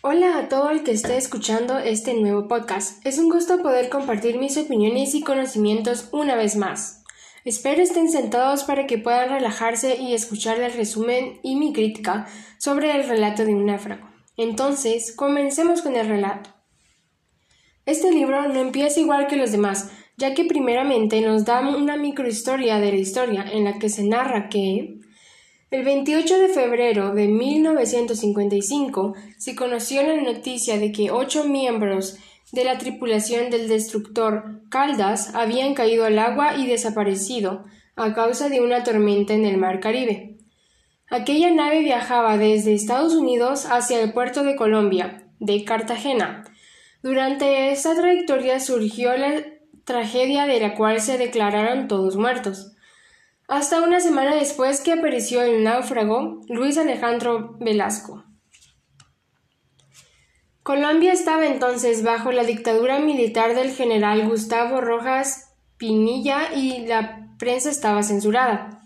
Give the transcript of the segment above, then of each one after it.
Hola a todo el que esté escuchando este nuevo podcast. Es un gusto poder compartir mis opiniones y conocimientos una vez más. Espero estén sentados para que puedan relajarse y escuchar el resumen y mi crítica sobre el relato de un náufrago. Entonces, comencemos con el relato. Este libro no empieza igual que los demás, ya que primeramente nos da una microhistoria de la historia en la que se narra que el 28 de febrero de 1955 se conoció la noticia de que ocho miembros de la tripulación del destructor Caldas habían caído al agua y desaparecido a causa de una tormenta en el mar Caribe. Aquella nave viajaba desde Estados Unidos hacia el puerto de Colombia, de Cartagena. Durante esta trayectoria surgió la tragedia de la cual se declararon todos muertos. Hasta una semana después que apareció el náufrago Luis Alejandro Velasco. Colombia estaba entonces bajo la dictadura militar del general Gustavo Rojas Pinilla y la prensa estaba censurada.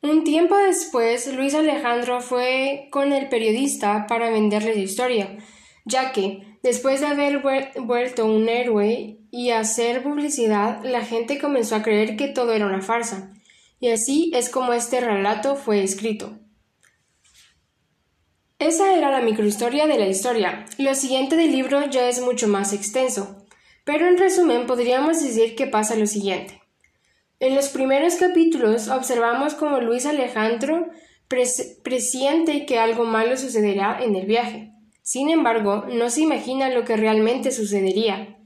Un tiempo después, Luis Alejandro fue con el periodista para venderle su historia, ya que, después de haber vuelto un héroe y hacer publicidad, la gente comenzó a creer que todo era una farsa, y así es como este relato fue escrito. Esa era la microhistoria de la historia. Lo siguiente del libro ya es mucho más extenso, pero en resumen podríamos decir que pasa lo siguiente. En los primeros capítulos observamos cómo Luis Alejandro presiente que algo malo sucederá en el viaje. Sin embargo, no se imagina lo que realmente sucedería.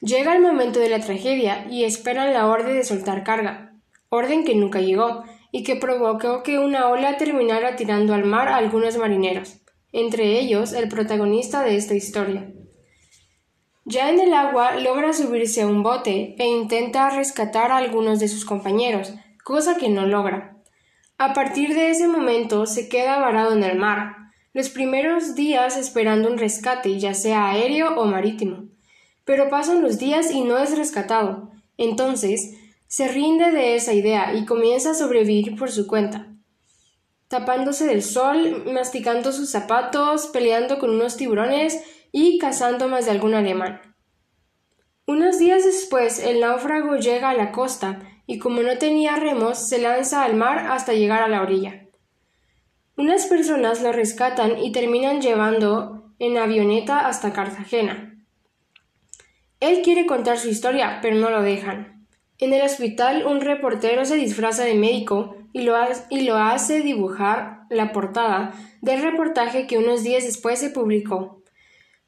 Llega el momento de la tragedia y esperan la orden de soltar carga, orden que nunca llegó y que provocó que una ola terminara tirando al mar a algunos marineros, entre ellos el protagonista de esta historia. Ya en el agua logra subirse a un bote e intenta rescatar a algunos de sus compañeros, cosa que no logra. A partir de ese momento se queda varado en el mar, los primeros días esperando un rescate, ya sea aéreo o marítimo. Pero pasan los días y no es rescatado. Entonces, se rinde de esa idea y comienza a sobrevivir por su cuenta, tapándose del sol, masticando sus zapatos, peleando con unos tiburones y cazando más de algún alemán. Unos días después, el náufrago llega a la costa y como no tenía remos, se lanza al mar hasta llegar a la orilla. Unas personas lo rescatan y terminan llevando en avioneta hasta Cartagena. Él quiere contar su historia, pero no lo dejan. En el hospital, un reportero se disfraza de médico y lo, y lo hace dibujar la portada del reportaje que unos días después se publicó,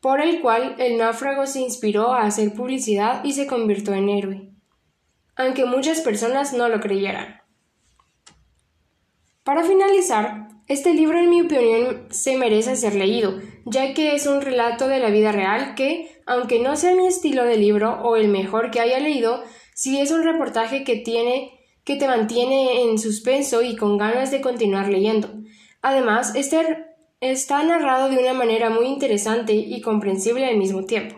por el cual el náufrago se inspiró a hacer publicidad y se convirtió en héroe, aunque muchas personas no lo creyeran. Para finalizar, este libro, en mi opinión, se merece ser leído, ya que es un relato de la vida real que, aunque no sea mi estilo de libro o el mejor que haya leído, sí es un reportaje que tiene que te mantiene en suspenso y con ganas de continuar leyendo. Además, este está narrado de una manera muy interesante y comprensible al mismo tiempo.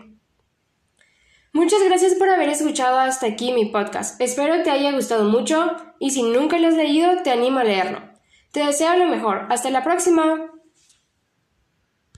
Muchas gracias por haber escuchado hasta aquí mi podcast. Espero te haya gustado mucho y si nunca lo has leído, te animo a leerlo. Te deseo lo mejor. Hasta la próxima.